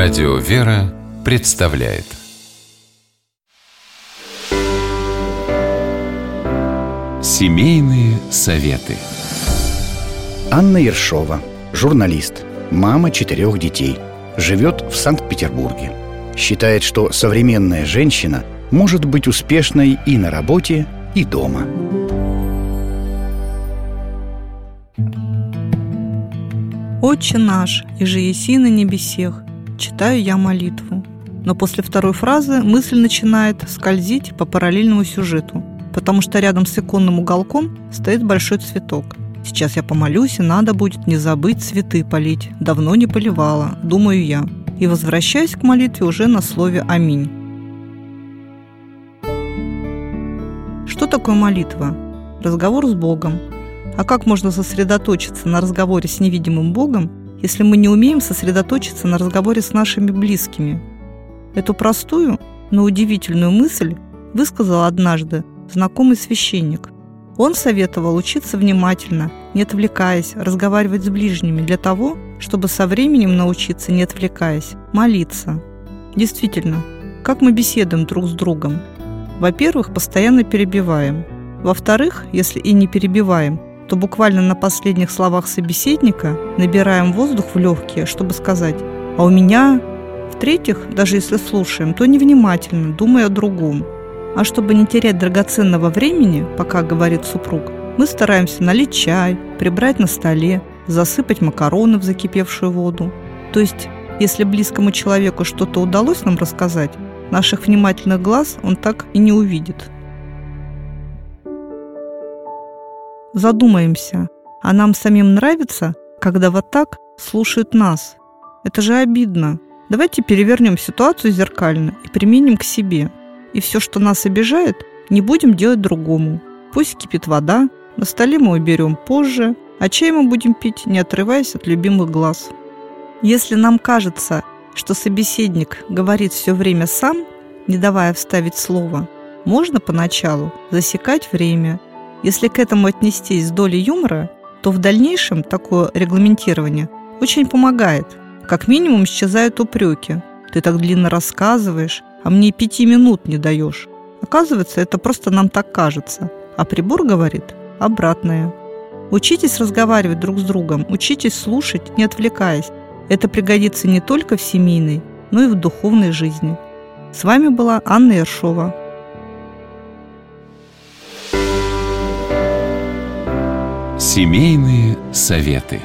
Радио «Вера» представляет Семейные советы Анна Ершова, журналист, мама четырех детей, живет в Санкт-Петербурге. Считает, что современная женщина может быть успешной и на работе, и дома. «Отче наш, и же еси на небесех, читаю я молитву». Но после второй фразы мысль начинает скользить по параллельному сюжету, потому что рядом с иконным уголком стоит большой цветок. Сейчас я помолюсь, и надо будет не забыть цветы полить. Давно не поливала, думаю я. И возвращаюсь к молитве уже на слове «Аминь». Что такое молитва? Разговор с Богом, а как можно сосредоточиться на разговоре с невидимым Богом, если мы не умеем сосредоточиться на разговоре с нашими близкими? Эту простую, но удивительную мысль высказал однажды знакомый священник. Он советовал учиться внимательно, не отвлекаясь, разговаривать с ближними для того, чтобы со временем научиться, не отвлекаясь, молиться. Действительно, как мы беседуем друг с другом? Во-первых, постоянно перебиваем. Во-вторых, если и не перебиваем, то буквально на последних словах собеседника набираем воздух в легкие, чтобы сказать «а у меня…» В-третьих, даже если слушаем, то невнимательно, думая о другом. А чтобы не терять драгоценного времени, пока говорит супруг, мы стараемся налить чай, прибрать на столе, засыпать макароны в закипевшую воду. То есть, если близкому человеку что-то удалось нам рассказать, наших внимательных глаз он так и не увидит. Задумаемся, а нам самим нравится, когда вот так слушают нас? Это же обидно. Давайте перевернем ситуацию зеркально и применим к себе. И все, что нас обижает, не будем делать другому. Пусть кипит вода, на столе мы уберем позже, а чай мы будем пить, не отрываясь от любимых глаз. Если нам кажется, что собеседник говорит все время сам, не давая вставить слово, можно поначалу засекать время – если к этому отнестись с долей юмора, то в дальнейшем такое регламентирование очень помогает. Как минимум исчезают упреки. Ты так длинно рассказываешь, а мне пяти минут не даешь. Оказывается, это просто нам так кажется. А прибор говорит обратное. Учитесь разговаривать друг с другом, учитесь слушать, не отвлекаясь. Это пригодится не только в семейной, но и в духовной жизни. С вами была Анна Ершова. Семейные советы.